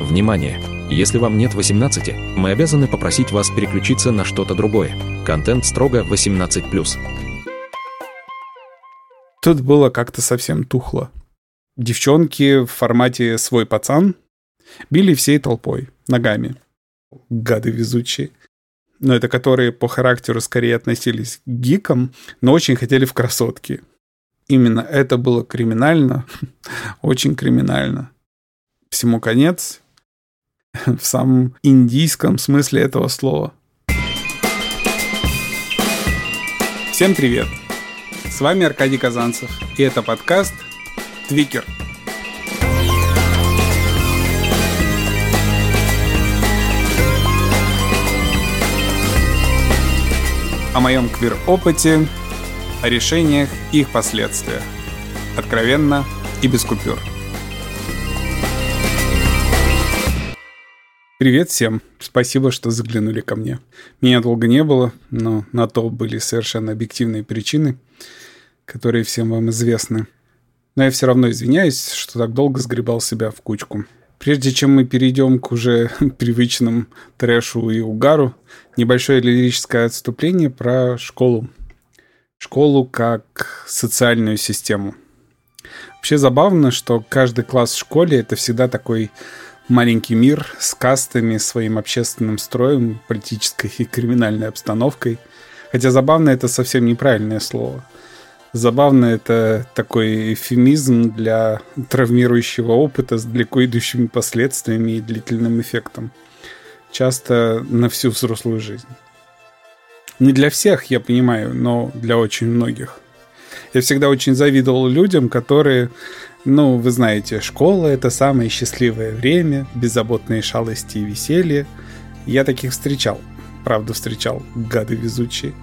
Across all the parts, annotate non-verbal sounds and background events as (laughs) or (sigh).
Внимание! Если вам нет 18, мы обязаны попросить вас переключиться на что-то другое. Контент строго 18+. Тут было как-то совсем тухло. Девчонки в формате «свой пацан» били всей толпой, ногами. Гады везучие. Но это которые по характеру скорее относились к гикам, но очень хотели в красотки. Именно это было криминально, (laughs) очень криминально. Всему конец, (laughs) в самом индийском смысле этого слова. Всем привет! С вами Аркадий Казанцев, и это подкаст «Твикер». О моем квир-опыте, о решениях и их последствиях. Откровенно и без купюр – Привет всем. Спасибо, что заглянули ко мне. Меня долго не было, но на то были совершенно объективные причины, которые всем вам известны. Но я все равно извиняюсь, что так долго сгребал себя в кучку. Прежде чем мы перейдем к уже (laughs) привычным трэшу и угару, небольшое лирическое отступление про школу. Школу как социальную систему. Вообще забавно, что каждый класс в школе — это всегда такой маленький мир с кастами, своим общественным строем, политической и криминальной обстановкой. Хотя забавно это совсем неправильное слово. Забавно это такой эфемизм для травмирующего опыта с далеко идущими последствиями и длительным эффектом. Часто на всю взрослую жизнь. Не для всех, я понимаю, но для очень многих. Я всегда очень завидовал людям, которые ну, вы знаете, школа — это самое счастливое время, беззаботные шалости и веселье. Я таких встречал. Правда, встречал. Гады везучие.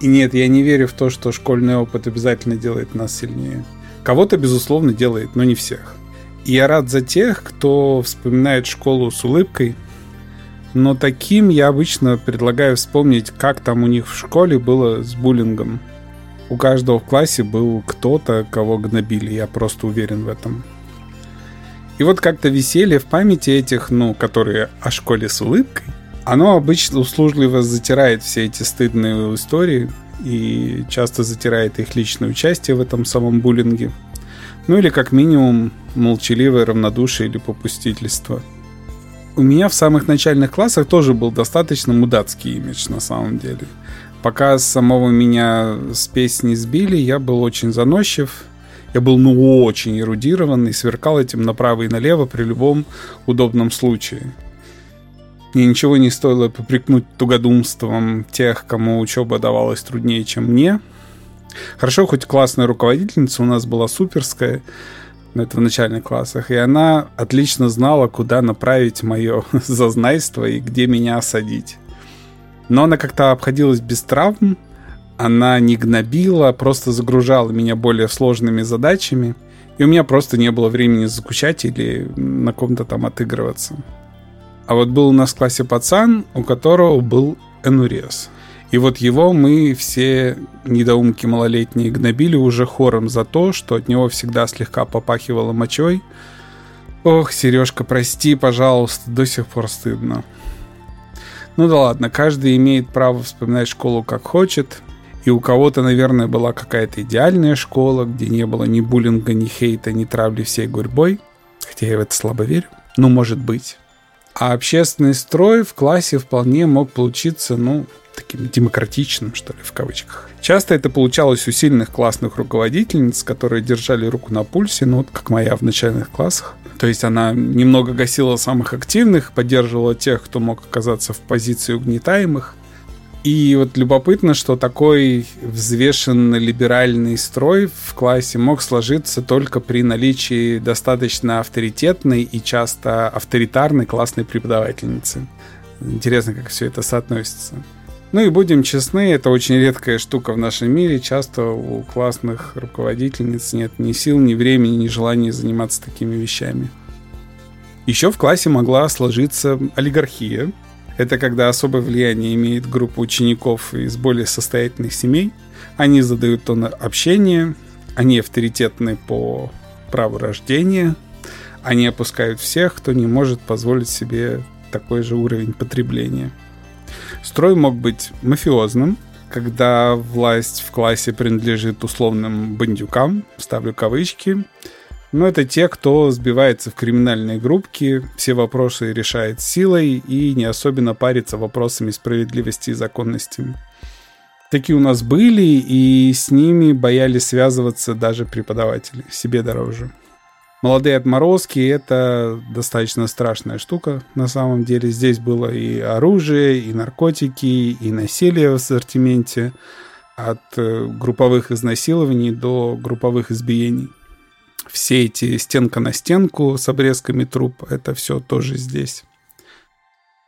И нет, я не верю в то, что школьный опыт обязательно делает нас сильнее. Кого-то, безусловно, делает, но не всех. И я рад за тех, кто вспоминает школу с улыбкой, но таким я обычно предлагаю вспомнить, как там у них в школе было с буллингом – у каждого в классе был кто-то, кого гнобили, я просто уверен в этом. И вот как-то веселье в памяти этих, ну, которые о школе с улыбкой, оно обычно услужливо затирает все эти стыдные истории и часто затирает их личное участие в этом самом буллинге. Ну или как минимум молчаливое равнодушие или попустительство. У меня в самых начальных классах тоже был достаточно мудацкий имидж на самом деле. Пока самого меня с песни сбили, я был очень заносчив. Я был, ну, очень эрудированный, сверкал этим направо и налево при любом удобном случае. Мне ничего не стоило попрекнуть тугодумством тех, кому учеба давалась труднее, чем мне. Хорошо, хоть классная руководительница у нас была суперская, но это в начальных классах, и она отлично знала, куда направить мое (laughs) зазнайство и где меня осадить. Но она как-то обходилась без травм, она не гнобила, просто загружала меня более сложными задачами, и у меня просто не было времени закучать или на ком-то там отыгрываться. А вот был у нас в классе пацан, у которого был энурез. И вот его мы все недоумки малолетние гнобили уже хором за то, что от него всегда слегка попахивало мочой. Ох, Сережка, прости, пожалуйста, до сих пор стыдно. Ну да ладно, каждый имеет право вспоминать школу как хочет. И у кого-то, наверное, была какая-то идеальная школа, где не было ни буллинга, ни хейта, ни травли всей гурьбой. Хотя я в это слабо верю. Ну, может быть. А общественный строй в классе вполне мог получиться, ну, таким демократичным, что ли, в кавычках. Часто это получалось у сильных классных руководительниц, которые держали руку на пульсе, ну, вот как моя в начальных классах. То есть она немного гасила самых активных, поддерживала тех, кто мог оказаться в позиции угнетаемых. И вот любопытно, что такой взвешенный либеральный строй в классе мог сложиться только при наличии достаточно авторитетной и часто авторитарной классной преподавательницы. Интересно, как все это соотносится. Ну и будем честны, это очень редкая штука в нашем мире. Часто у классных руководительниц нет ни сил, ни времени, ни желания заниматься такими вещами. Еще в классе могла сложиться олигархия. Это когда особое влияние имеет группа учеников из более состоятельных семей. Они задают тон общения, они авторитетны по праву рождения, Они опускают всех, кто не может позволить себе такой же уровень потребления. Строй мог быть мафиозным, когда власть в классе принадлежит условным бандюкам, ставлю кавычки, но это те, кто сбивается в криминальные группки, все вопросы решает силой и не особенно парится вопросами справедливости и законности. Такие у нас были, и с ними боялись связываться даже преподаватели, себе дороже. Молодые отморозки — это достаточно страшная штука на самом деле. Здесь было и оружие, и наркотики, и насилие в ассортименте, от э, групповых изнасилований до групповых избиений. Все эти стенка на стенку с обрезками труп — это все тоже здесь.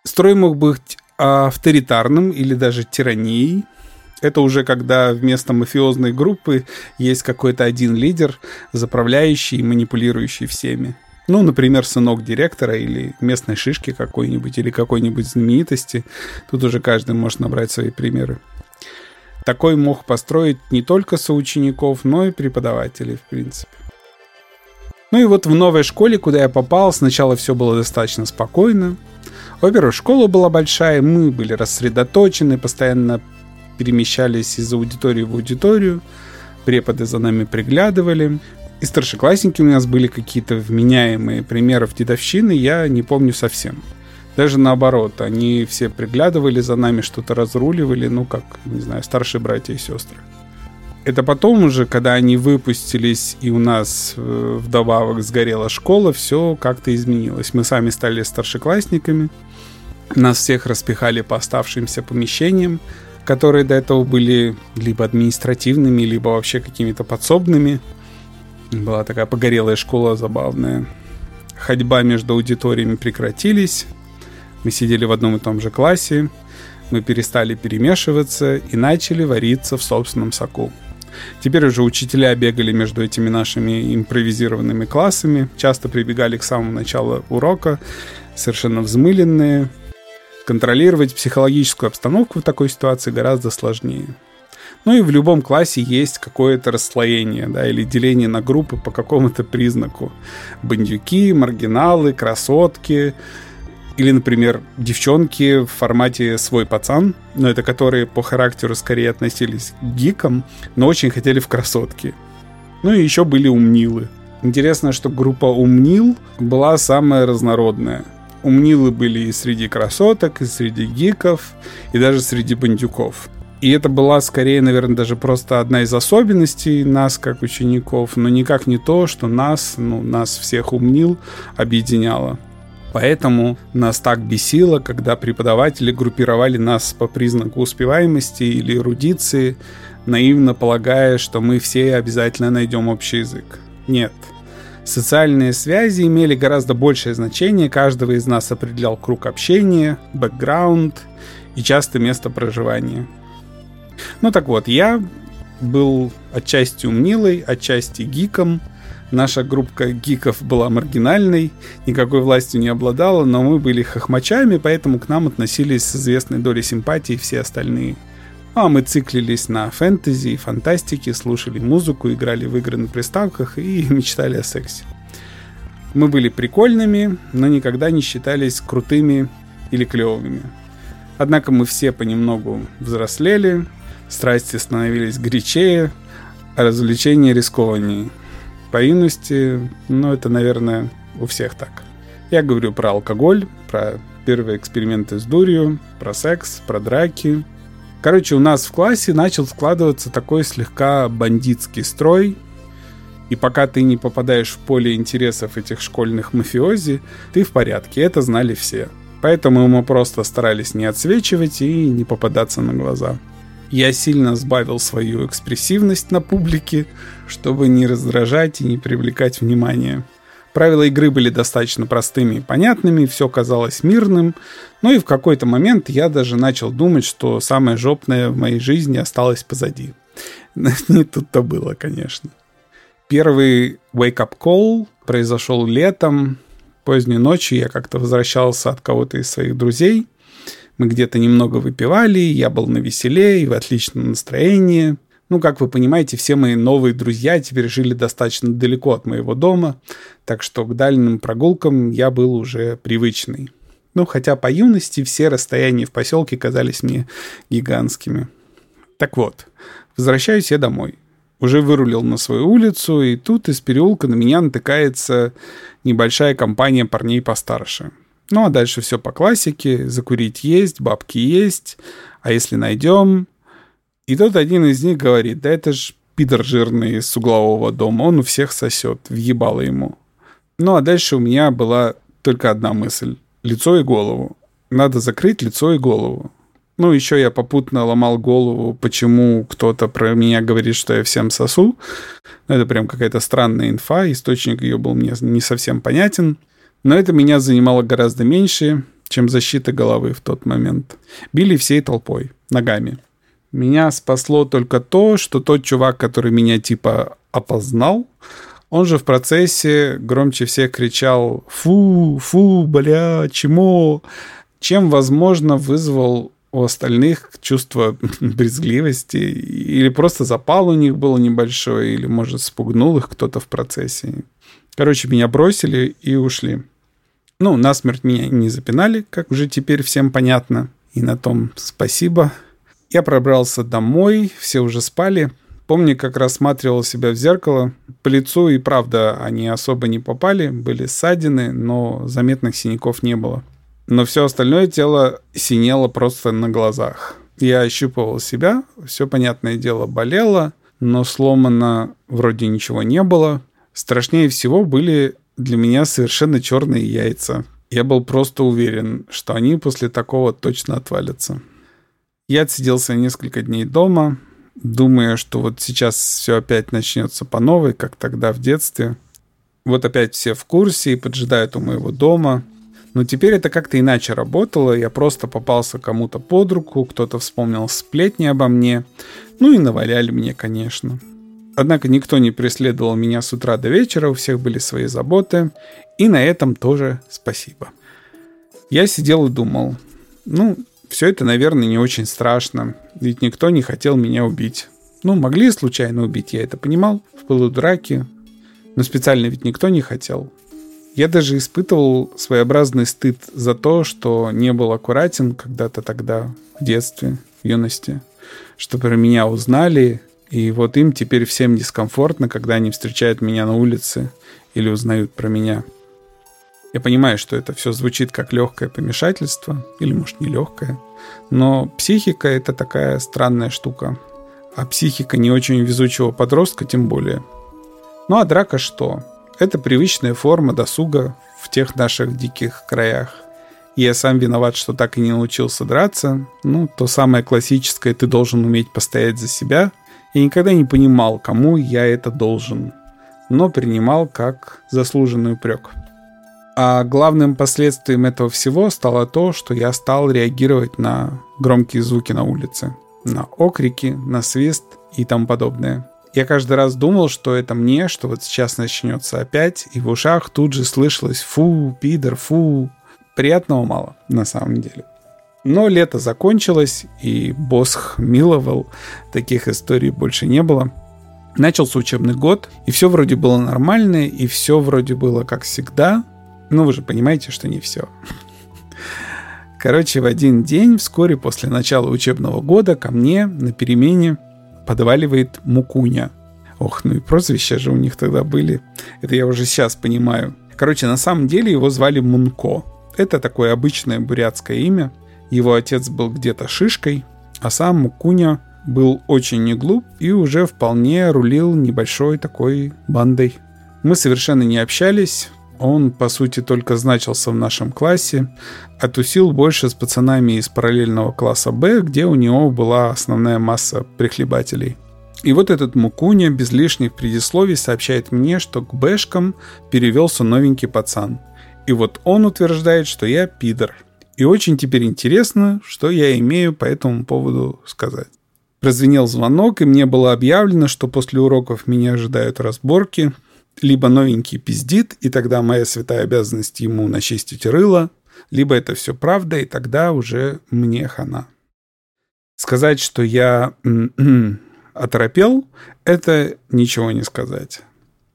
Строй мог быть авторитарным или даже тиранией — это уже когда вместо мафиозной группы есть какой-то один лидер, заправляющий и манипулирующий всеми. Ну, например, сынок директора или местной шишки какой-нибудь, или какой-нибудь знаменитости. Тут уже каждый может набрать свои примеры. Такой мог построить не только соучеников, но и преподавателей, в принципе. Ну и вот в новой школе, куда я попал, сначала все было достаточно спокойно. Во-первых, школа была большая, мы были рассредоточены, постоянно перемещались из аудитории в аудиторию, преподы за нами приглядывали. И старшеклассники у нас были какие-то вменяемые примеров дедовщины, я не помню совсем. Даже наоборот, они все приглядывали за нами, что-то разруливали, ну как, не знаю, старшие братья и сестры. Это потом уже, когда они выпустились, и у нас э, вдобавок сгорела школа, все как-то изменилось. Мы сами стали старшеклассниками, нас всех распихали по оставшимся помещениям, которые до этого были либо административными, либо вообще какими-то подсобными. Была такая погорелая школа забавная. Ходьба между аудиториями прекратились. Мы сидели в одном и том же классе. Мы перестали перемешиваться и начали вариться в собственном соку. Теперь уже учителя бегали между этими нашими импровизированными классами, часто прибегали к самому началу урока, совершенно взмыленные, Контролировать психологическую обстановку в такой ситуации гораздо сложнее. Ну и в любом классе есть какое-то расслоение, да, или деление на группы по какому-то признаку. Бандюки, маргиналы, красотки, или, например, девчонки в формате «свой пацан», но это которые по характеру скорее относились к гикам, но очень хотели в красотки. Ну и еще были умнилы. Интересно, что группа умнил была самая разнородная – умнилы были и среди красоток, и среди гиков, и даже среди бандюков. И это была скорее, наверное, даже просто одна из особенностей нас как учеников, но никак не то, что нас, ну, нас всех умнил, объединяло. Поэтому нас так бесило, когда преподаватели группировали нас по признаку успеваемости или эрудиции, наивно полагая, что мы все обязательно найдем общий язык. Нет – Социальные связи имели гораздо большее значение, каждого из нас определял круг общения, бэкграунд и часто место проживания. Ну так вот, я был отчасти умнилой, отчасти гиком. Наша группа гиков была маргинальной, никакой властью не обладала, но мы были хохмачами, поэтому к нам относились с известной долей симпатии все остальные – а мы циклились на фэнтези и фантастике, слушали музыку, играли в игры на приставках и (laughs) мечтали о сексе. Мы были прикольными, но никогда не считались крутыми или клевыми. Однако мы все понемногу взрослели, страсти становились горячее, а развлечения рискованнее. По юности, ну это, наверное, у всех так. Я говорю про алкоголь, про первые эксперименты с дурью, про секс, про драки, Короче, у нас в классе начал складываться такой слегка бандитский строй. И пока ты не попадаешь в поле интересов этих школьных мафиози, ты в порядке. Это знали все. Поэтому мы просто старались не отсвечивать и не попадаться на глаза. Я сильно сбавил свою экспрессивность на публике, чтобы не раздражать и не привлекать внимание. Правила игры были достаточно простыми и понятными, все казалось мирным, ну и в какой-то момент я даже начал думать, что самое жопное в моей жизни осталось позади. (laughs) Не тут-то было, конечно. Первый wake-up call произошел летом, поздней ночью я как-то возвращался от кого-то из своих друзей. Мы где-то немного выпивали, я был на веселе и в отличном настроении. Ну, как вы понимаете, все мои новые друзья теперь жили достаточно далеко от моего дома, так что к дальним прогулкам я был уже привычный. Ну, хотя по юности все расстояния в поселке казались мне гигантскими. Так вот, возвращаюсь я домой. Уже вырулил на свою улицу, и тут из переулка на меня натыкается небольшая компания парней постарше. Ну, а дальше все по классике. Закурить есть, бабки есть. А если найдем, и тут один из них говорит, да это ж пидор жирный с углового дома, он у всех сосет, въебало ему. Ну а дальше у меня была только одна мысль. Лицо и голову. Надо закрыть лицо и голову. Ну, еще я попутно ломал голову, почему кто-то про меня говорит, что я всем сосу. Ну, это прям какая-то странная инфа, источник ее был мне не совсем понятен. Но это меня занимало гораздо меньше, чем защита головы в тот момент. Били всей толпой, ногами. Меня спасло только то, что тот чувак, который меня типа опознал, он же в процессе громче всех кричал «Фу, фу, бля, чему?» Чем, возможно, вызвал у остальных чувство (laughs) брезгливости или просто запал у них был небольшой, или, может, спугнул их кто-то в процессе. Короче, меня бросили и ушли. Ну, насмерть меня не запинали, как уже теперь всем понятно. И на том спасибо. Я пробрался домой, все уже спали. Помню, как рассматривал себя в зеркало. По лицу и правда они особо не попали, были ссадины, но заметных синяков не было. Но все остальное тело синело просто на глазах. Я ощупывал себя, все, понятное дело, болело, но сломано вроде ничего не было. Страшнее всего были для меня совершенно черные яйца. Я был просто уверен, что они после такого точно отвалятся. Я отсиделся несколько дней дома, думая, что вот сейчас все опять начнется по новой, как тогда в детстве. Вот опять все в курсе и поджидают у моего дома. Но теперь это как-то иначе работало. Я просто попался кому-то под руку, кто-то вспомнил сплетни обо мне. Ну и наваляли мне, конечно. Однако никто не преследовал меня с утра до вечера, у всех были свои заботы. И на этом тоже спасибо. Я сидел и думал, ну, все это, наверное, не очень страшно, ведь никто не хотел меня убить. Ну, могли случайно убить, я это понимал, в пылу драки, но специально ведь никто не хотел. Я даже испытывал своеобразный стыд за то, что не был аккуратен когда-то тогда, в детстве, в юности, что про меня узнали, и вот им теперь всем дискомфортно, когда они встречают меня на улице или узнают про меня. Я понимаю, что это все звучит как легкое помешательство, или может не легкое, но психика это такая странная штука. А психика не очень везучего подростка тем более. Ну а драка что? Это привычная форма досуга в тех наших диких краях. Я сам виноват, что так и не научился драться. Ну, то самое классическое «ты должен уметь постоять за себя». Я никогда не понимал, кому я это должен, но принимал как заслуженный упрек. А главным последствием этого всего стало то, что я стал реагировать на громкие звуки на улице. На окрики, на свист и тому подобное. Я каждый раз думал, что это мне, что вот сейчас начнется опять, и в ушах тут же слышалось «фу, пидор, фу». Приятного мало, на самом деле. Но лето закончилось, и Босх миловал, таких историй больше не было. Начался учебный год, и все вроде было нормально, и все вроде было как всегда, ну, вы же понимаете, что не все. Короче, в один день, вскоре после начала учебного года, ко мне на перемене подваливает Мукуня. Ох, ну и прозвища же у них тогда были. Это я уже сейчас понимаю. Короче, на самом деле его звали Мунко. Это такое обычное бурятское имя. Его отец был где-то шишкой, а сам Мукуня был очень не глуп и уже вполне рулил небольшой такой бандой. Мы совершенно не общались, он, по сути, только значился в нашем классе, а тусил больше с пацанами из параллельного класса Б, где у него была основная масса прихлебателей. И вот этот Мукуня без лишних предисловий сообщает мне, что к Бэшкам перевелся новенький пацан. И вот он утверждает, что я пидор. И очень теперь интересно, что я имею по этому поводу сказать. Прозвенел звонок, и мне было объявлено, что после уроков меня ожидают разборки – либо новенький пиздит, и тогда моя святая обязанность ему начистить рыло, либо это все правда, и тогда уже мне хана. Сказать, что я (clears throat) оторопел, это ничего не сказать.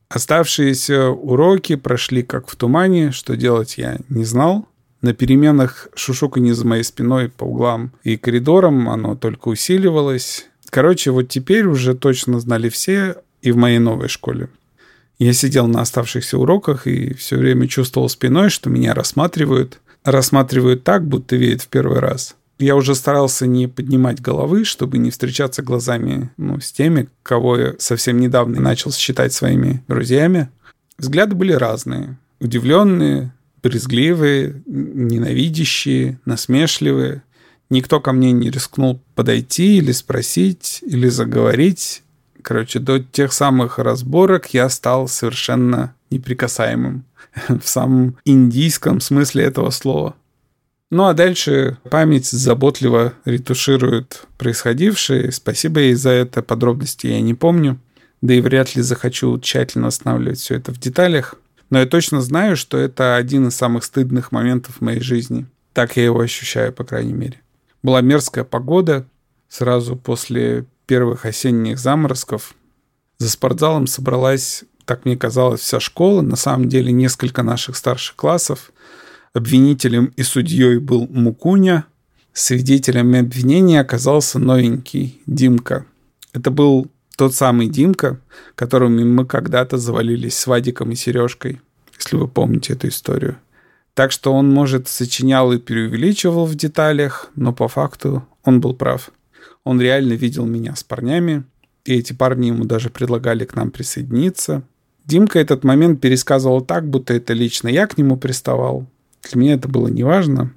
Оставшиеся уроки прошли как в тумане, что делать я не знал. На переменах шушуканье за моей спиной по углам и коридорам оно только усиливалось. Короче, вот теперь уже точно знали все и в моей новой школе. Я сидел на оставшихся уроках и все время чувствовал спиной, что меня рассматривают. Рассматривают так, будто видят в первый раз. Я уже старался не поднимать головы, чтобы не встречаться глазами ну, с теми, кого я совсем недавно начал считать своими друзьями. Взгляды были разные. Удивленные, брезгливые, ненавидящие, насмешливые. Никто ко мне не рискнул подойти или спросить, или заговорить. Короче, до тех самых разборок я стал совершенно неприкасаемым (laughs) в самом индийском смысле этого слова. Ну а дальше память заботливо ретуширует происходившее. Спасибо ей за это. Подробности я не помню. Да и вряд ли захочу тщательно останавливать все это в деталях. Но я точно знаю, что это один из самых стыдных моментов в моей жизни. Так я его ощущаю, по крайней мере. Была мерзкая погода. Сразу после первых осенних заморозков за спортзалом собралась, так мне казалось, вся школа. На самом деле несколько наших старших классов – Обвинителем и судьей был Мукуня. Свидетелем обвинения оказался новенький Димка. Это был тот самый Димка, которыми мы когда-то завалились с Вадиком и Сережкой, если вы помните эту историю. Так что он, может, сочинял и преувеличивал в деталях, но по факту он был прав. Он реально видел меня с парнями, и эти парни ему даже предлагали к нам присоединиться. Димка этот момент пересказывал так, будто это лично я к нему приставал, для меня это было неважно.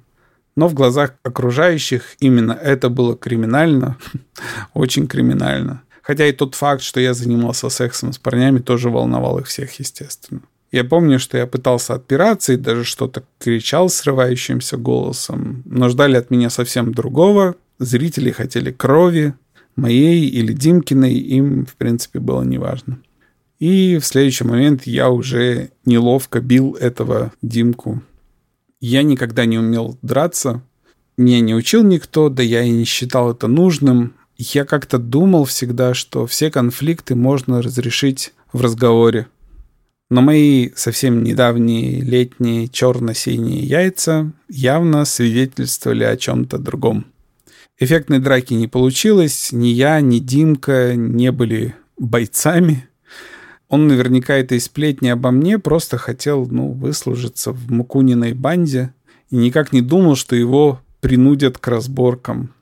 Но в глазах окружающих именно это было криминально, (laughs) очень криминально. Хотя и тот факт, что я занимался сексом с парнями, тоже волновал их всех, естественно. Я помню, что я пытался отпираться и даже что-то кричал срывающимся голосом, но ждали от меня совсем другого. Зрители хотели крови, моей или Димкиной, им, в принципе, было неважно. И в следующий момент я уже неловко бил этого Димку я никогда не умел драться. Меня не учил никто, да я и не считал это нужным. Я как-то думал всегда, что все конфликты можно разрешить в разговоре. Но мои совсем недавние летние черно-синие яйца явно свидетельствовали о чем-то другом. Эффектной драки не получилось, ни я, ни Димка не были бойцами. Он наверняка этой сплетни обо мне просто хотел, ну, выслужиться в Мукуниной банде и никак не думал, что его принудят к разборкам.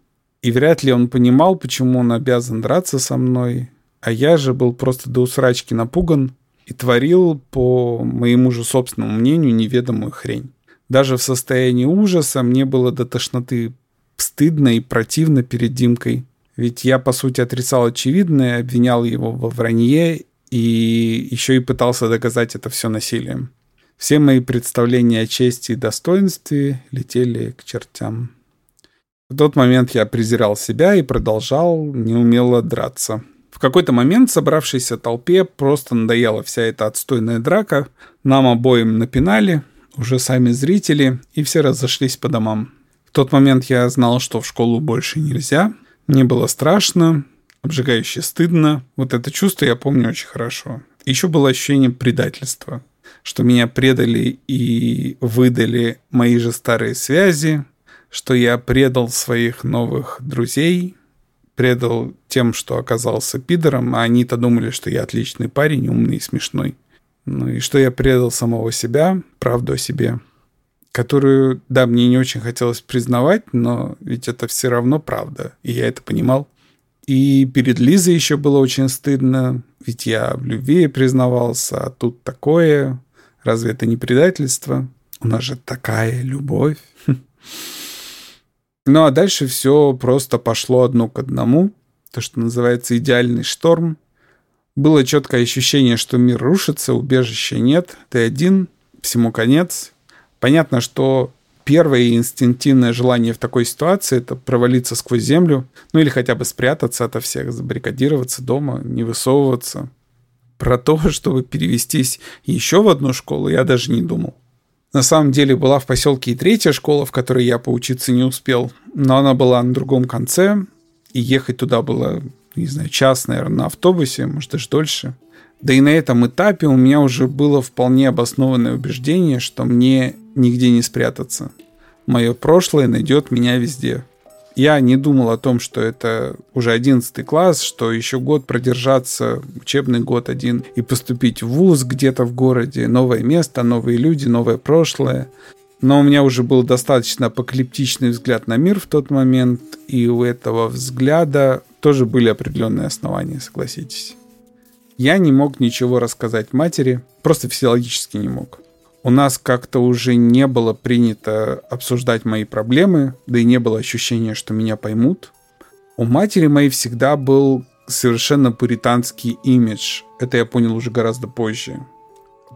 И вряд ли он понимал, почему он обязан драться со мной, а я же был просто до усрачки напуган и творил, по моему же собственному мнению, неведомую хрень. Даже в состоянии ужаса мне было до тошноты стыдно и противно перед Димкой. Ведь я, по сути, отрицал очевидное, обвинял его во вранье и еще и пытался доказать это все насилием. Все мои представления о чести и достоинстве летели к чертям. В тот момент я презирал себя и продолжал неумело драться. В какой-то момент собравшейся толпе просто надоела вся эта отстойная драка. Нам обоим напинали, уже сами зрители, и все разошлись по домам. Тот момент я знал, что в школу больше нельзя. Мне было страшно, обжигающе стыдно. Вот это чувство я помню очень хорошо. Еще было ощущение предательства, что меня предали и выдали мои же старые связи, что я предал своих новых друзей, предал тем, что оказался пидором, а они-то думали, что я отличный парень, умный и смешной. Ну и что я предал самого себя, правду о себе, которую, да, мне не очень хотелось признавать, но ведь это все равно правда, и я это понимал. И перед Лизой еще было очень стыдно, ведь я в любви признавался, а тут такое. Разве это не предательство? У нас же такая любовь. Ну а дальше все просто пошло одно к одному. То, что называется идеальный шторм. Было четкое ощущение, что мир рушится, убежища нет, ты один, всему конец. Понятно, что первое инстинктивное желание в такой ситуации – это провалиться сквозь землю, ну или хотя бы спрятаться ото всех, забаррикадироваться дома, не высовываться. Про то, (laughs) чтобы перевестись еще в одну школу, я даже не думал. На самом деле была в поселке и третья школа, в которой я поучиться не успел, но она была на другом конце, и ехать туда было не знаю, час, наверное, на автобусе, может, даже дольше. Да и на этом этапе у меня уже было вполне обоснованное убеждение, что мне нигде не спрятаться. Мое прошлое найдет меня везде. Я не думал о том, что это уже 11 класс, что еще год продержаться, учебный год один, и поступить в вуз где-то в городе, новое место, новые люди, новое прошлое. Но у меня уже был достаточно апокалиптичный взгляд на мир в тот момент, и у этого взгляда тоже были определенные основания, согласитесь. Я не мог ничего рассказать матери, просто физиологически не мог. У нас как-то уже не было принято обсуждать мои проблемы, да и не было ощущения, что меня поймут. У матери моей всегда был совершенно пуританский имидж. Это я понял уже гораздо позже.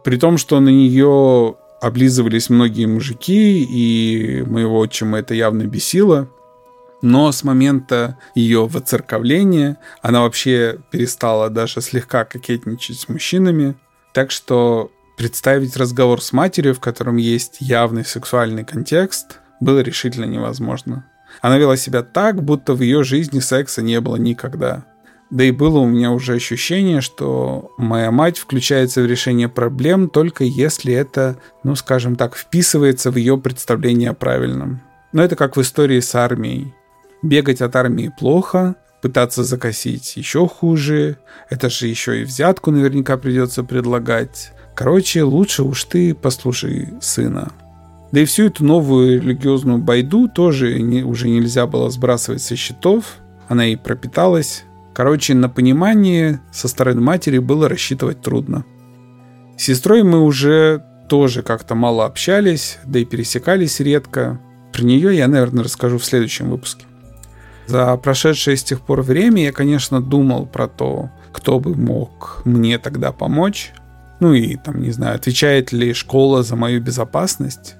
При том, что на нее облизывались многие мужики, и моего отчима это явно бесило. Но с момента ее воцерковления она вообще перестала даже слегка кокетничать с мужчинами. Так что представить разговор с матерью, в котором есть явный сексуальный контекст, было решительно невозможно. Она вела себя так, будто в ее жизни секса не было никогда. Да и было у меня уже ощущение, что моя мать включается в решение проблем только если это, ну скажем так, вписывается в ее представление о правильном. Но это как в истории с армией. Бегать от армии плохо, пытаться закосить еще хуже, это же еще и взятку наверняка придется предлагать. Короче, лучше уж ты послушай сына. Да и всю эту новую религиозную байду тоже не, уже нельзя было сбрасывать со счетов. Она и пропиталась. Короче, на понимание со стороны матери было рассчитывать трудно. С сестрой мы уже тоже как-то мало общались, да и пересекались редко. Про нее я, наверное, расскажу в следующем выпуске. За прошедшее с тех пор время я, конечно, думал про то, кто бы мог мне тогда помочь. Ну и там, не знаю, отвечает ли школа за мою безопасность?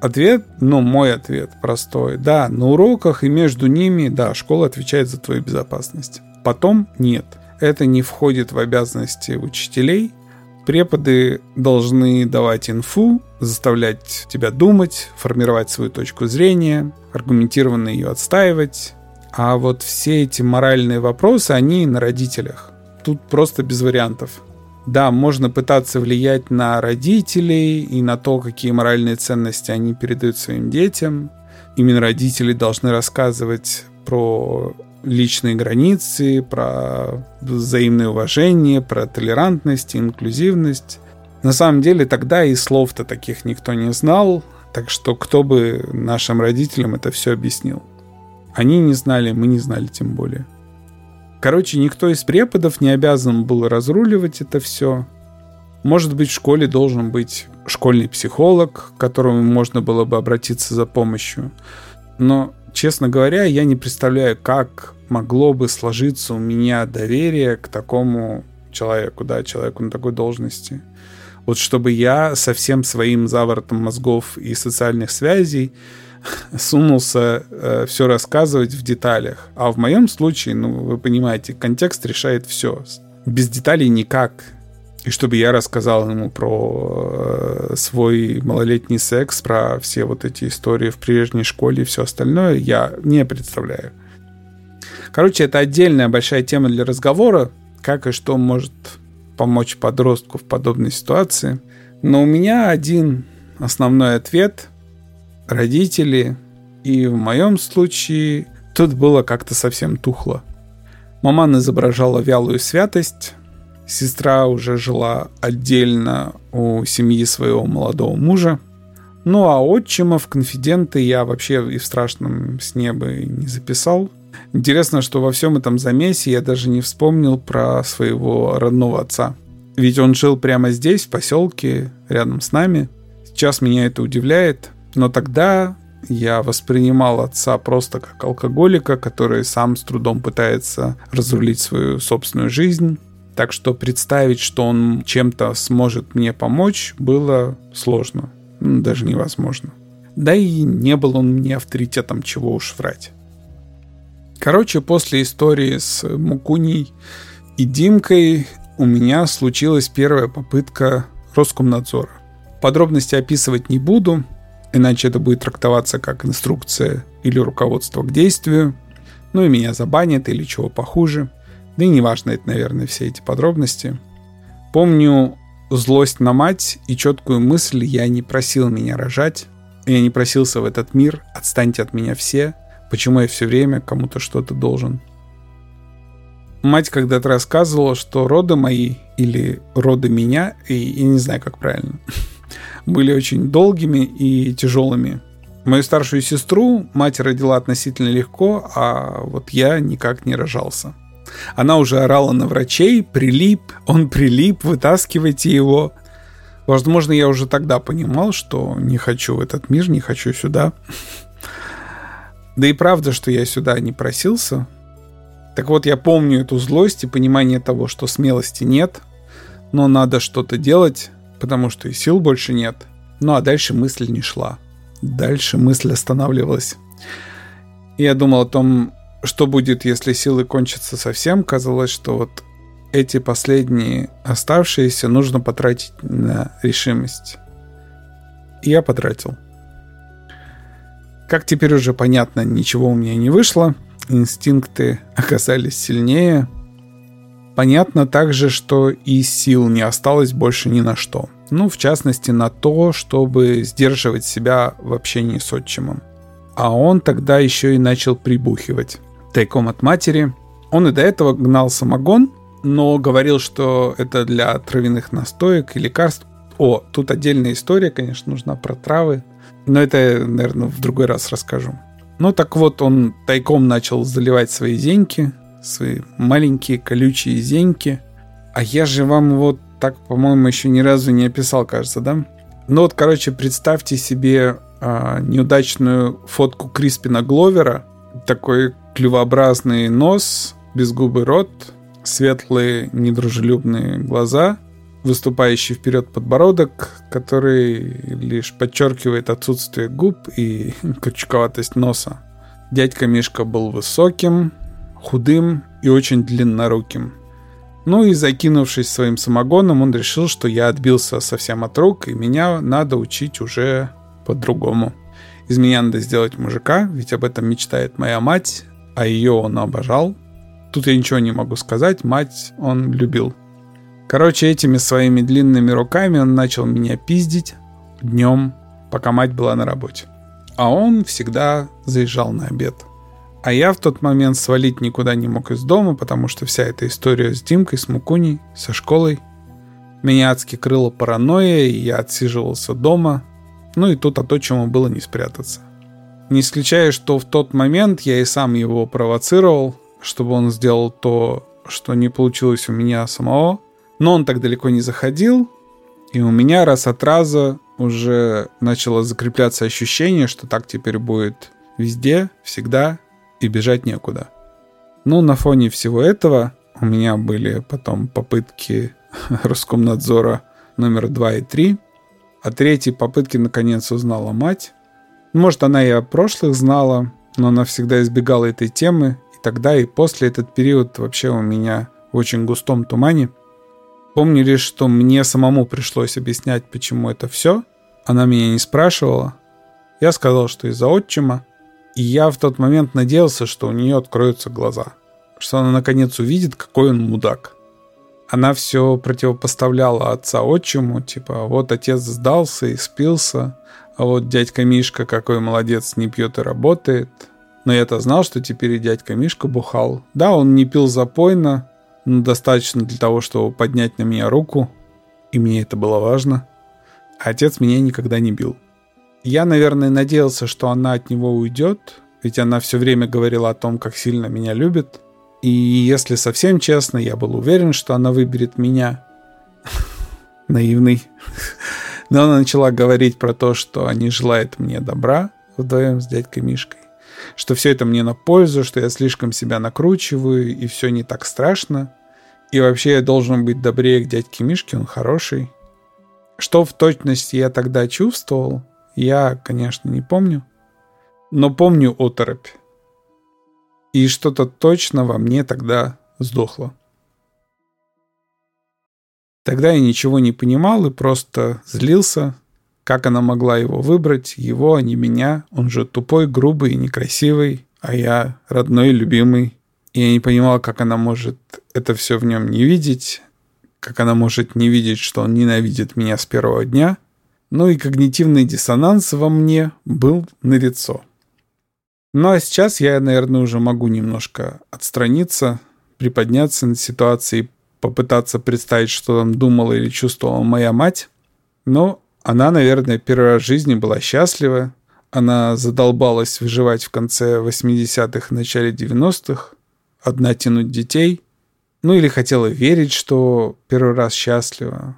Ответ, ну, мой ответ простой. Да, на уроках и между ними, да, школа отвечает за твою безопасность. Потом нет. Это не входит в обязанности учителей. Преподы должны давать инфу, заставлять тебя думать, формировать свою точку зрения, аргументированно ее отстаивать. А вот все эти моральные вопросы, они на родителях. Тут просто без вариантов. Да, можно пытаться влиять на родителей и на то, какие моральные ценности они передают своим детям. Именно родители должны рассказывать про личные границы, про взаимное уважение, про толерантность, инклюзивность. На самом деле тогда и слов-то таких никто не знал, так что кто бы нашим родителям это все объяснил? Они не знали, мы не знали тем более. Короче, никто из преподов не обязан был разруливать это все. Может быть, в школе должен быть школьный психолог, к которому можно было бы обратиться за помощью. Но, честно говоря, я не представляю, как могло бы сложиться у меня доверие к такому человеку, да, человеку на такой должности. Вот чтобы я со всем своим заворотом мозгов и социальных связей (laughs) сунулся э, все рассказывать в деталях. А в моем случае, ну, вы понимаете, контекст решает все. Без деталей никак. И чтобы я рассказал ему про э, свой малолетний секс, про все вот эти истории в прежней школе и все остальное, я не представляю. Короче, это отдельная большая тема для разговора, как и что может помочь подростку в подобной ситуации. Но у меня один основной ответ – родители, и в моем случае тут было как-то совсем тухло. Маман изображала вялую святость, сестра уже жила отдельно у семьи своего молодого мужа, ну а отчима в конфиденты я вообще и в страшном сне бы не записал. Интересно, что во всем этом замесе я даже не вспомнил про своего родного отца. Ведь он жил прямо здесь, в поселке, рядом с нами. Сейчас меня это удивляет, но тогда я воспринимал отца просто как алкоголика, который сам с трудом пытается разрулить свою собственную жизнь. Так что представить, что он чем-то сможет мне помочь, было сложно. Даже невозможно. Да и не был он мне авторитетом, чего уж врать. Короче, после истории с Мукуней и Димкой у меня случилась первая попытка Роскомнадзора. Подробности описывать не буду, иначе это будет трактоваться как инструкция или руководство к действию, ну и меня забанят или чего похуже. Да и не важно это, наверное, все эти подробности. Помню злость на мать и четкую мысль «я не просил меня рожать, я не просился в этот мир, отстаньте от меня все, почему я все время кому-то что-то должен». Мать когда-то рассказывала, что роды мои или роды меня, и я не знаю, как правильно, (laughs) были очень долгими и тяжелыми. Мою старшую сестру мать родила относительно легко, а вот я никак не рожался. Она уже орала на врачей, прилип, он прилип, вытаскивайте его. Возможно, я уже тогда понимал, что не хочу в этот мир, не хочу сюда. (laughs) Да и правда, что я сюда не просился. Так вот, я помню эту злость и понимание того, что смелости нет, но надо что-то делать, потому что и сил больше нет. Ну а дальше мысль не шла. Дальше мысль останавливалась. Я думал о том, что будет, если силы кончатся совсем. Казалось, что вот эти последние оставшиеся нужно потратить на решимость. И я потратил. Как теперь уже понятно, ничего у меня не вышло. Инстинкты оказались сильнее. Понятно также, что и сил не осталось больше ни на что. Ну, в частности, на то, чтобы сдерживать себя в общении с отчимом. А он тогда еще и начал прибухивать. Тайком от матери. Он и до этого гнал самогон, но говорил, что это для травяных настоек и лекарств. О, тут отдельная история, конечно, нужна про травы. Но это, наверное, в другой раз расскажу. Ну так вот, он тайком начал заливать свои зеньки, свои маленькие колючие зеньки. А я же вам вот так, по-моему, еще ни разу не описал, кажется, да? Ну вот, короче, представьте себе а, неудачную фотку Криспина Гловера. Такой клювообразный нос, безгубый рот, светлые недружелюбные глаза, выступающий вперед подбородок, который лишь подчеркивает отсутствие губ и (laughs) крючковатость носа. Дядька Мишка был высоким, худым и очень длинноруким. Ну и закинувшись своим самогоном, он решил, что я отбился совсем от рук, и меня надо учить уже по-другому. Из меня надо сделать мужика, ведь об этом мечтает моя мать, а ее он обожал. Тут я ничего не могу сказать, мать он любил. Короче, этими своими длинными руками он начал меня пиздить днем, пока мать была на работе. А он всегда заезжал на обед – а я в тот момент свалить никуда не мог из дома, потому что вся эта история с Димкой, с Мукуней, со школой. Меня адски крыло паранойя, и я отсиживался дома. Ну и тут от отчима было не спрятаться. Не исключая, что в тот момент я и сам его провоцировал, чтобы он сделал то, что не получилось у меня самого. Но он так далеко не заходил, и у меня раз от раза уже начало закрепляться ощущение, что так теперь будет везде, всегда и бежать некуда. Ну, на фоне всего этого у меня были потом попытки (laughs) Роскомнадзора номер 2 и 3. О третьей попытке наконец узнала мать. Может, она и о прошлых знала, но она всегда избегала этой темы. И тогда, и после этот период вообще у меня в очень густом тумане. Помню лишь, что мне самому пришлось объяснять, почему это все. Она меня не спрашивала. Я сказал, что из-за отчима. И я в тот момент надеялся, что у нее откроются глаза. Что она наконец увидит, какой он мудак. Она все противопоставляла отца отчиму, типа, вот отец сдался и спился, а вот дядька Мишка какой молодец, не пьет и работает. Но я-то знал, что теперь и дядька Мишка бухал. Да, он не пил запойно, но достаточно для того, чтобы поднять на меня руку, и мне это было важно. Отец меня никогда не бил. Я, наверное, надеялся, что она от него уйдет, ведь она все время говорила о том, как сильно меня любит. И если совсем честно, я был уверен, что она выберет меня. (laughs) Наивный. (laughs) Но она начала говорить про то, что они желают мне добра вдвоем с дядькой Мишкой. Что все это мне на пользу, что я слишком себя накручиваю, и все не так страшно. И вообще я должен быть добрее к дядьке Мишке, он хороший. Что в точности я тогда чувствовал – я, конечно, не помню, но помню оторопь. И что-то точно во мне тогда сдохло. Тогда я ничего не понимал и просто злился, как она могла его выбрать, его, а не меня. Он же тупой, грубый и некрасивый, а я родной, любимый. Я не понимал, как она может это все в нем не видеть, как она может не видеть, что он ненавидит меня с первого дня. Ну и когнитивный диссонанс во мне был налицо. Ну а сейчас я, наверное, уже могу немножко отстраниться, приподняться над ситуацией, попытаться представить, что там думала или чувствовала моя мать. Но она, наверное, первый раз в жизни была счастлива. Она задолбалась выживать в конце 80-х, начале 90-х, одна тянуть детей. Ну или хотела верить, что первый раз счастлива.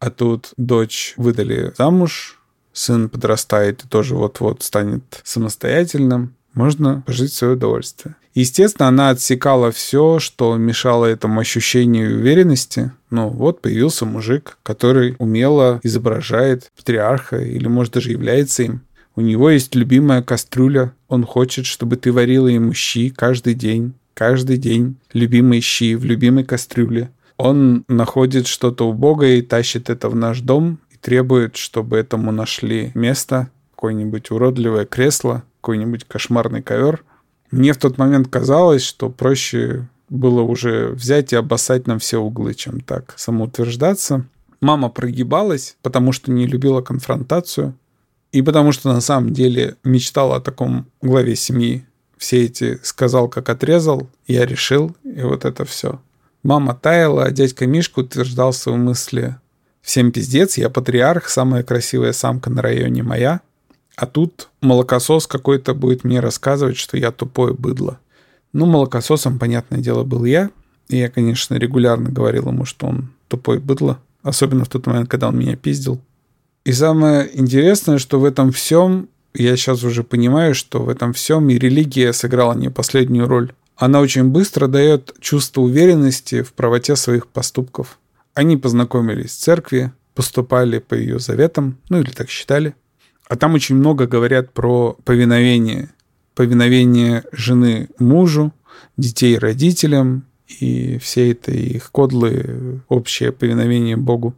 А тут дочь выдали замуж, сын подрастает и тоже вот-вот станет самостоятельным. Можно пожить в свое удовольствие. Естественно, она отсекала все, что мешало этому ощущению уверенности. Ну, вот появился мужик, который умело изображает патриарха или, может, даже является им. У него есть любимая кастрюля. Он хочет, чтобы ты варила ему щи каждый день каждый день любимые щи в любимой кастрюле. Он находит что-то убогое и тащит это в наш дом и требует, чтобы этому нашли место, какое-нибудь уродливое кресло, какой-нибудь кошмарный ковер. Мне в тот момент казалось, что проще было уже взять и обоссать нам все углы, чем так самоутверждаться. Мама прогибалась, потому что не любила конфронтацию, и потому что на самом деле мечтала о таком главе семьи, все эти сказал, как отрезал, я решил, и вот это все. Мама таяла, а дядька Мишка утверждал свои мысли. Всем пиздец, я патриарх, самая красивая самка на районе моя. А тут молокосос какой-то будет мне рассказывать, что я тупое быдло. Ну, молокососом, понятное дело, был я. И я, конечно, регулярно говорил ему, что он тупой быдло. Особенно в тот момент, когда он меня пиздил. И самое интересное, что в этом всем я сейчас уже понимаю, что в этом всем и религия сыграла не последнюю роль. Она очень быстро дает чувство уверенности в правоте своих поступков. Они познакомились в церкви, поступали по ее заветам, ну или так считали. А там очень много говорят про повиновение. Повиновение жены мужу, детей родителям и все это их кодлы, общее повиновение Богу.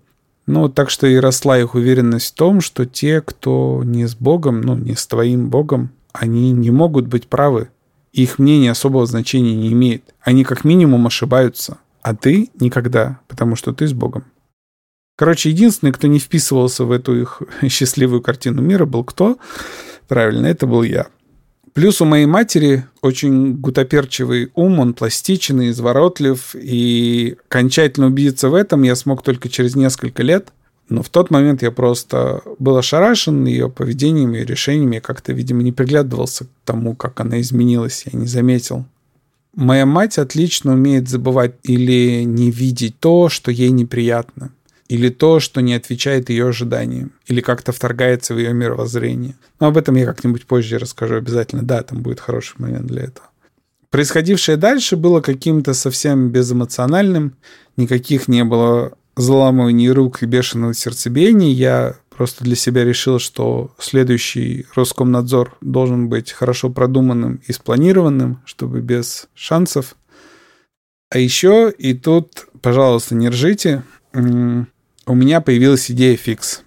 Ну, так что и росла их уверенность в том, что те, кто не с Богом, ну, не с твоим Богом, они не могут быть правы. Их мнение особого значения не имеет. Они как минимум ошибаются, а ты никогда, потому что ты с Богом. Короче, единственный, кто не вписывался в эту их (laughs) счастливую картину мира, был кто? Правильно, это был я. Плюс у моей матери очень гутоперчивый ум, он пластичный, изворотлив, и окончательно убедиться в этом я смог только через несколько лет. Но в тот момент я просто был ошарашен ее поведением и решениями. Я как-то, видимо, не приглядывался к тому, как она изменилась, я не заметил. Моя мать отлично умеет забывать или не видеть то, что ей неприятно или то, что не отвечает ее ожиданиям, или как-то вторгается в ее мировоззрение. Но об этом я как-нибудь позже расскажу обязательно. Да, там будет хороший момент для этого. Происходившее дальше было каким-то совсем безэмоциональным, никаких не было заламываний рук и бешеного сердцебиения. Я просто для себя решил, что следующий Роскомнадзор должен быть хорошо продуманным и спланированным, чтобы без шансов. А еще, и тут, пожалуйста, не ржите, у меня появилась идея фикс.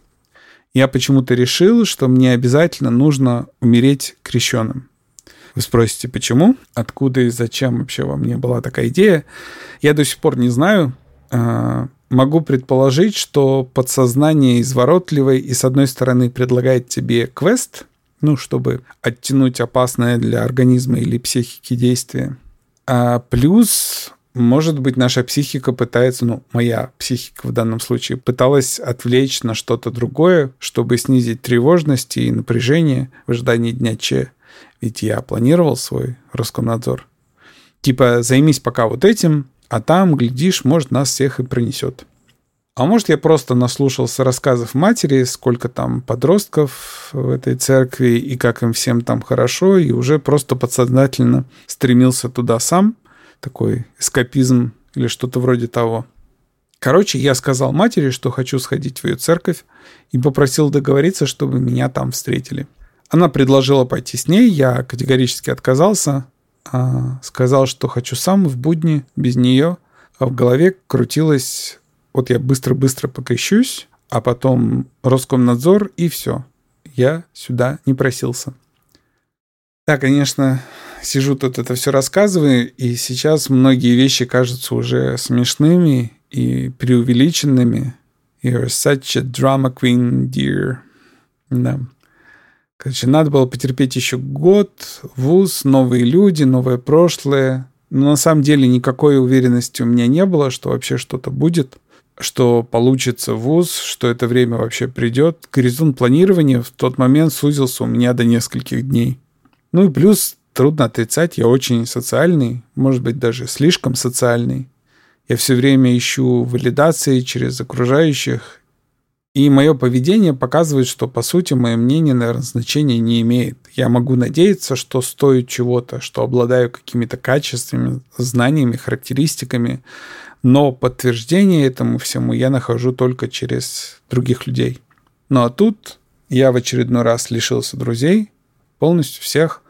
Я почему-то решил, что мне обязательно нужно умереть крещенным. Вы спросите, почему? Откуда и зачем вообще во мне была такая идея? Я до сих пор не знаю. А, могу предположить, что подсознание изворотливое и, с одной стороны, предлагает тебе квест, ну, чтобы оттянуть опасное для организма или психики действие. А плюс может быть, наша психика пытается, ну, моя психика в данном случае, пыталась отвлечь на что-то другое, чтобы снизить тревожность и напряжение в ожидании дня Че. Ведь я планировал свой Роскомнадзор. Типа, займись пока вот этим, а там, глядишь, может, нас всех и пронесет. А может, я просто наслушался рассказов матери, сколько там подростков в этой церкви, и как им всем там хорошо, и уже просто подсознательно стремился туда сам – такой эскапизм или что-то вроде того. Короче, я сказал матери, что хочу сходить в ее церковь, и попросил договориться, чтобы меня там встретили. Она предложила пойти с ней, я категорически отказался, а сказал, что хочу сам в будни, без нее, а в голове крутилось, вот я быстро-быстро покрещусь, а потом Роскомнадзор и все. Я сюда не просился. Да, конечно, сижу тут это все рассказываю, и сейчас многие вещи кажутся уже смешными и преувеличенными. You're such a drama queen, dear. Да. Короче, надо было потерпеть еще год, вуз, новые люди, новое прошлое. Но на самом деле никакой уверенности у меня не было, что вообще что-то будет, что получится вуз, что это время вообще придет. Горизонт планирования в тот момент сузился у меня до нескольких дней. Ну и плюс, трудно отрицать, я очень социальный, может быть, даже слишком социальный. Я все время ищу валидации через окружающих, и мое поведение показывает, что, по сути, мое мнение, наверное, значения не имеет. Я могу надеяться, что стою чего-то, что обладаю какими-то качествами, знаниями, характеристиками, но подтверждение этому всему я нахожу только через других людей. Ну а тут я в очередной раз лишился друзей, полностью всех.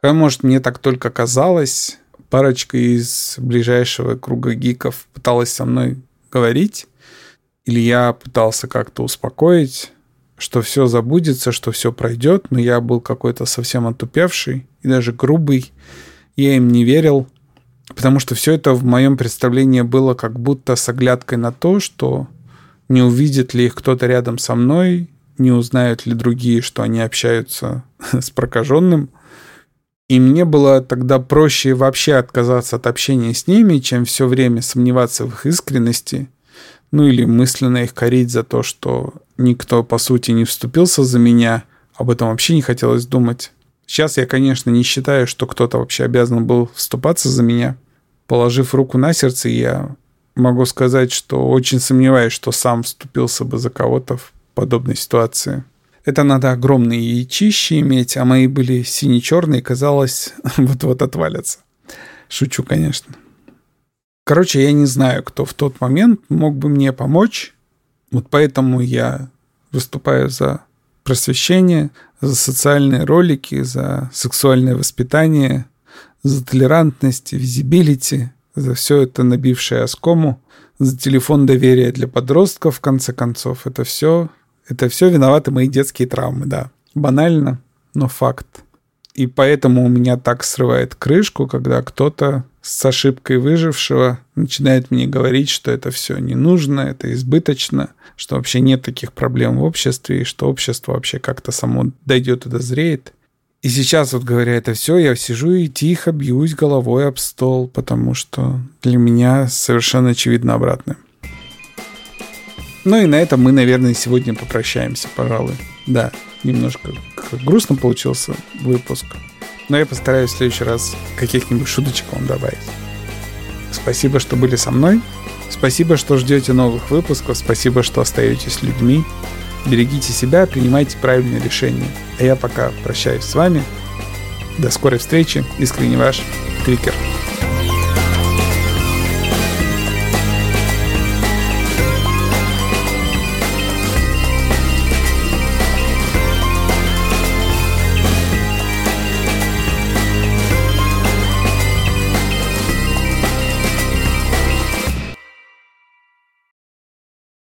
А может, мне так только казалось. Парочка из ближайшего круга гиков пыталась со мной говорить, или я пытался как-то успокоить, что все забудется, что все пройдет, но я был какой-то совсем отупевший и даже грубый. Я им не верил, потому что все это в моем представлении было как будто с оглядкой на то, что не увидит ли их кто-то рядом со мной, не узнают ли другие, что они общаются (laughs) с прокаженным. И мне было тогда проще вообще отказаться от общения с ними, чем все время сомневаться в их искренности ну или мысленно их корить за то, что никто, по сути, не вступился за меня, об этом вообще не хотелось думать. Сейчас я, конечно, не считаю, что кто-то вообще обязан был вступаться за меня. Положив руку на сердце, я могу сказать, что очень сомневаюсь, что сам вступился бы за кого-то в подобной ситуации. Это надо огромные яичищи иметь, а мои были сине-черные, казалось, (laughs) вот-вот отвалятся. Шучу, конечно. Короче, я не знаю, кто в тот момент мог бы мне помочь. Вот поэтому я выступаю за просвещение, за социальные ролики, за сексуальное воспитание, за толерантность, визибилити, за все это набившее оскому, за телефон доверия для подростков, в конце концов. Это все, это все виноваты мои детские травмы, да. Банально, но факт. И поэтому у меня так срывает крышку, когда кто-то с ошибкой выжившего начинает мне говорить, что это все не нужно, это избыточно, что вообще нет таких проблем в обществе, и что общество вообще как-то само дойдет и дозреет. И сейчас, вот говоря это все, я сижу и тихо бьюсь головой об стол, потому что для меня совершенно очевидно обратное. Ну и на этом мы, наверное, сегодня попрощаемся, пожалуй. Да, немножко грустно получился выпуск. Но я постараюсь в следующий раз каких-нибудь шуточек вам добавить. Спасибо, что были со мной. Спасибо, что ждете новых выпусков. Спасибо, что остаетесь людьми. Берегите себя, принимайте правильные решения. А я пока прощаюсь с вами. До скорой встречи. Искренне ваш Трикер.